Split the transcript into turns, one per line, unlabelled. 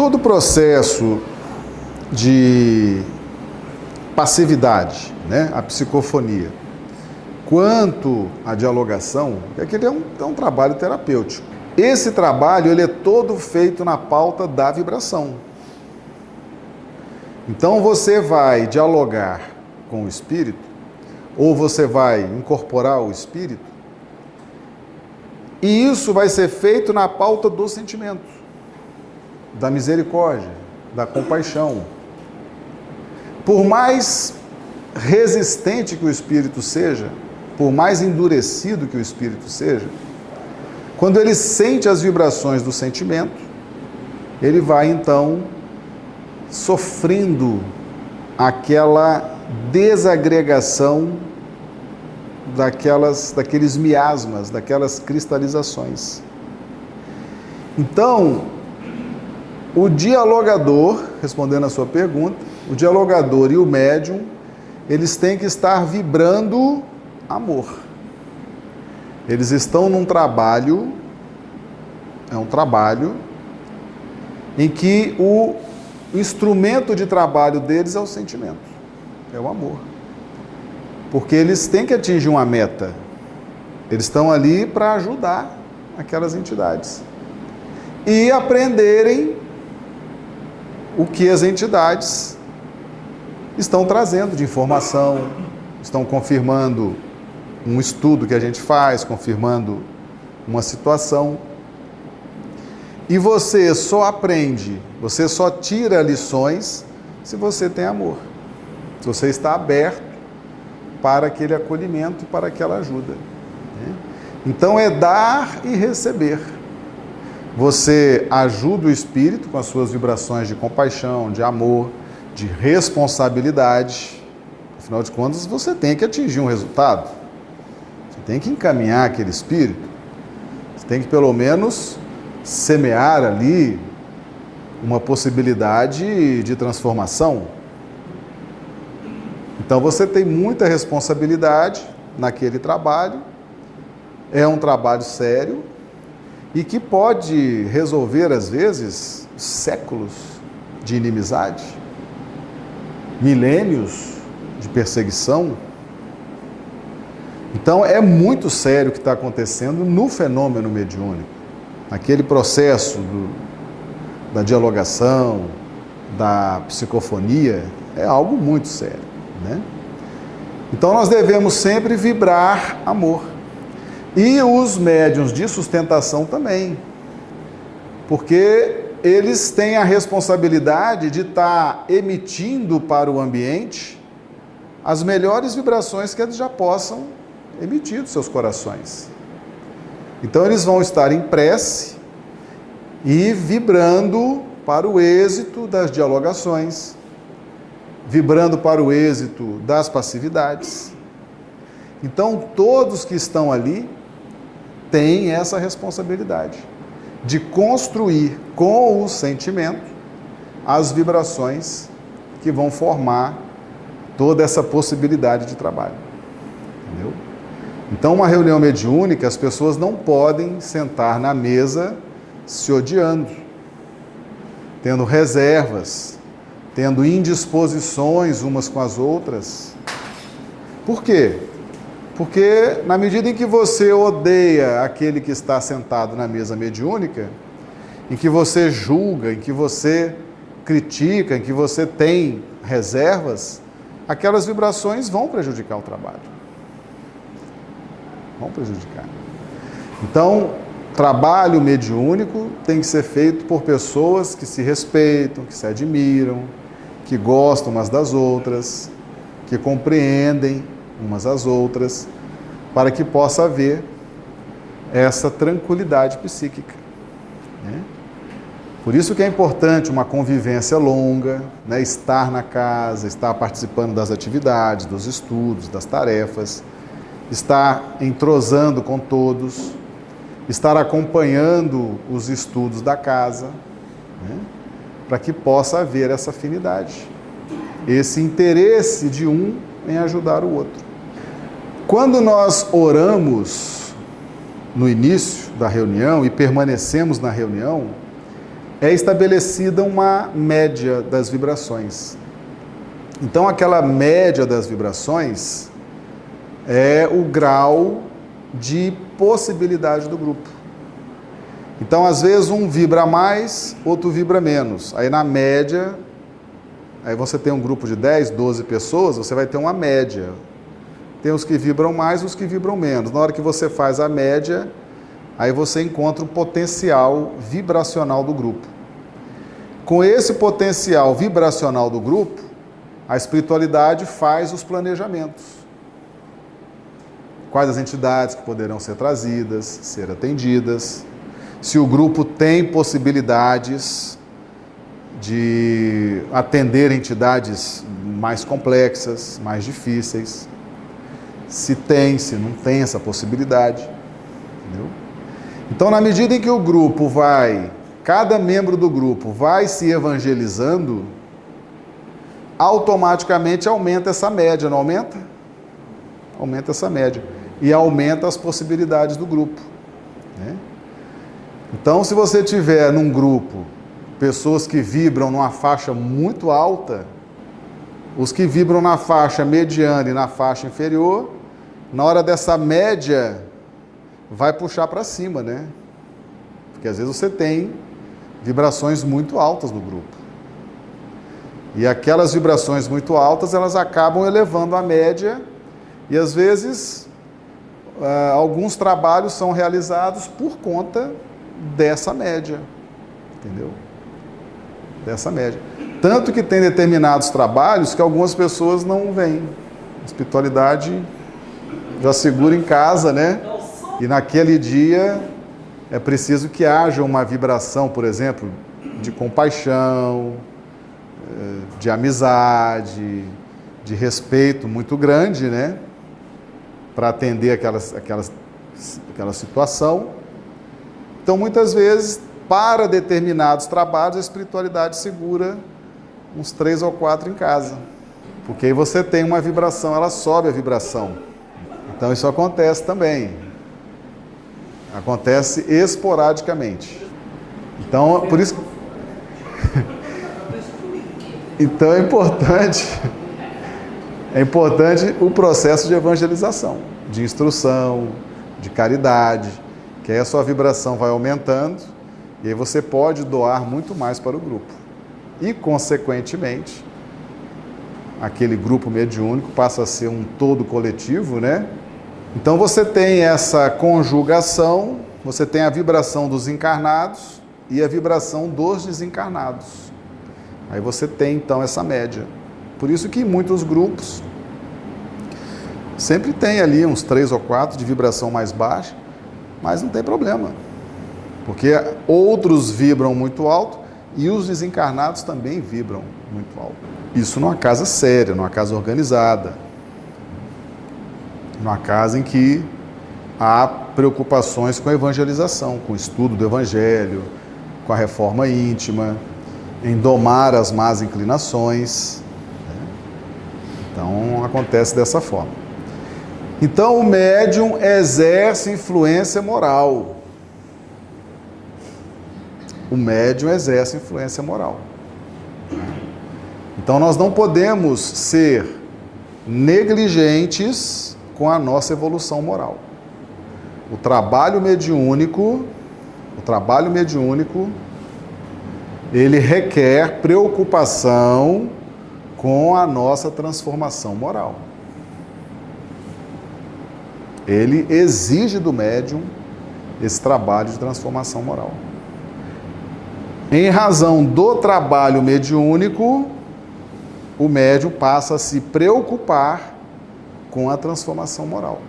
todo o processo de passividade, né, a psicofonia, quanto a dialogação, é que ele é um, é um trabalho terapêutico. Esse trabalho ele é todo feito na pauta da vibração. Então você vai dialogar com o espírito, ou você vai incorporar o espírito, e isso vai ser feito na pauta do sentimento, da misericórdia, da compaixão. Por mais resistente que o espírito seja, por mais endurecido que o espírito seja, quando ele sente as vibrações do sentimento, ele vai então sofrendo aquela desagregação daquelas, daqueles miasmas, daquelas cristalizações. Então, o dialogador, respondendo a sua pergunta, o dialogador e o médium, eles têm que estar vibrando amor. Eles estão num trabalho, é um trabalho, em que o instrumento de trabalho deles é o sentimento, é o amor. Porque eles têm que atingir uma meta. Eles estão ali para ajudar aquelas entidades. E aprenderem o que as entidades estão trazendo de informação, estão confirmando um estudo que a gente faz, confirmando uma situação. E você só aprende, você só tira lições se você tem amor. Se você está aberto para aquele acolhimento, para aquela ajuda. Né? Então é dar e receber. Você ajuda o espírito com as suas vibrações de compaixão, de amor, de responsabilidade. Afinal de contas, você tem que atingir um resultado. Você tem que encaminhar aquele espírito. Você tem que, pelo menos, semear ali uma possibilidade de transformação. Então você tem muita responsabilidade naquele trabalho, é um trabalho sério e que pode resolver, às vezes, séculos de inimizade, milênios de perseguição. Então é muito sério o que está acontecendo no fenômeno mediúnico, aquele processo do, da dialogação, da psicofonia, é algo muito sério. Né? Então nós devemos sempre vibrar amor. E os médiums de sustentação também, porque eles têm a responsabilidade de estar tá emitindo para o ambiente as melhores vibrações que eles já possam emitir dos seus corações. Então eles vão estar em prece e vibrando para o êxito das dialogações, vibrando para o êxito das passividades. Então, todos que estão ali têm essa responsabilidade de construir com o sentimento as vibrações que vão formar toda essa possibilidade de trabalho. Entendeu? Então, uma reunião mediúnica, as pessoas não podem sentar na mesa se odiando, tendo reservas, tendo indisposições umas com as outras. Por quê? Porque na medida em que você odeia aquele que está sentado na mesa mediúnica, em que você julga, em que você critica, em que você tem reservas, aquelas vibrações vão prejudicar o trabalho. Vão prejudicar. Então, trabalho mediúnico tem que ser feito por pessoas que se respeitam, que se admiram, que gostam umas das outras, que compreendem umas às outras, para que possa haver essa tranquilidade psíquica. Né? Por isso que é importante uma convivência longa, né? estar na casa, estar participando das atividades, dos estudos, das tarefas, estar entrosando com todos, estar acompanhando os estudos da casa. Né? para que possa haver essa afinidade, esse interesse de um em ajudar o outro. Quando nós oramos no início da reunião e permanecemos na reunião, é estabelecida uma média das vibrações. Então, aquela média das vibrações é o grau de possibilidade do grupo. Então, às vezes, um vibra mais, outro vibra menos. Aí, na média, aí você tem um grupo de 10, 12 pessoas, você vai ter uma média. Tem os que vibram mais, os que vibram menos. Na hora que você faz a média, aí você encontra o potencial vibracional do grupo. Com esse potencial vibracional do grupo, a espiritualidade faz os planejamentos. Quais as entidades que poderão ser trazidas, ser atendidas, se o grupo tem possibilidades de atender entidades mais complexas, mais difíceis, se tem, se não tem essa possibilidade. Entendeu? Então, na medida em que o grupo vai, cada membro do grupo vai se evangelizando, automaticamente aumenta essa média, não aumenta? Aumenta essa média. E aumenta as possibilidades do grupo. Né? Então, se você tiver num grupo pessoas que vibram numa faixa muito alta, os que vibram na faixa mediana e na faixa inferior, na hora dessa média, vai puxar para cima, né? Porque às vezes você tem vibrações muito altas no grupo. E aquelas vibrações muito altas, elas acabam elevando a média e às vezes uh, alguns trabalhos são realizados por conta dessa média, entendeu? Dessa média. Tanto que tem determinados trabalhos que algumas pessoas não. A espiritualidade já segura em casa, né? E naquele dia é preciso que haja uma vibração, por exemplo, de compaixão, de amizade, de respeito muito grande, né? Para atender aquelas, aquelas, aquela situação. Então, muitas vezes, para determinados trabalhos, a espiritualidade segura uns três ou quatro em casa. Porque aí você tem uma vibração, ela sobe a vibração. Então, isso acontece também. Acontece esporadicamente. Então, por isso. Então é importante, é importante o processo de evangelização, de instrução, de caridade, que aí a sua vibração vai aumentando e aí você pode doar muito mais para o grupo. E, consequentemente, aquele grupo mediúnico passa a ser um todo coletivo, né? Então você tem essa conjugação, você tem a vibração dos encarnados e a vibração dos desencarnados. Aí você tem então essa média. Por isso que muitos grupos sempre tem ali uns três ou quatro de vibração mais baixa, mas não tem problema. Porque outros vibram muito alto e os desencarnados também vibram muito alto. Isso numa casa séria, numa casa organizada. Numa casa em que há preocupações com a evangelização, com o estudo do evangelho, com a reforma íntima, em domar as más inclinações. Né? Então acontece dessa forma. Então o médium exerce influência moral. O médium exerce influência moral. Então nós não podemos ser negligentes com a nossa evolução moral. O trabalho mediúnico, o trabalho mediúnico ele requer preocupação com a nossa transformação moral. Ele exige do médium esse trabalho de transformação moral. Em razão do trabalho mediúnico, o médium passa a se preocupar com a transformação moral.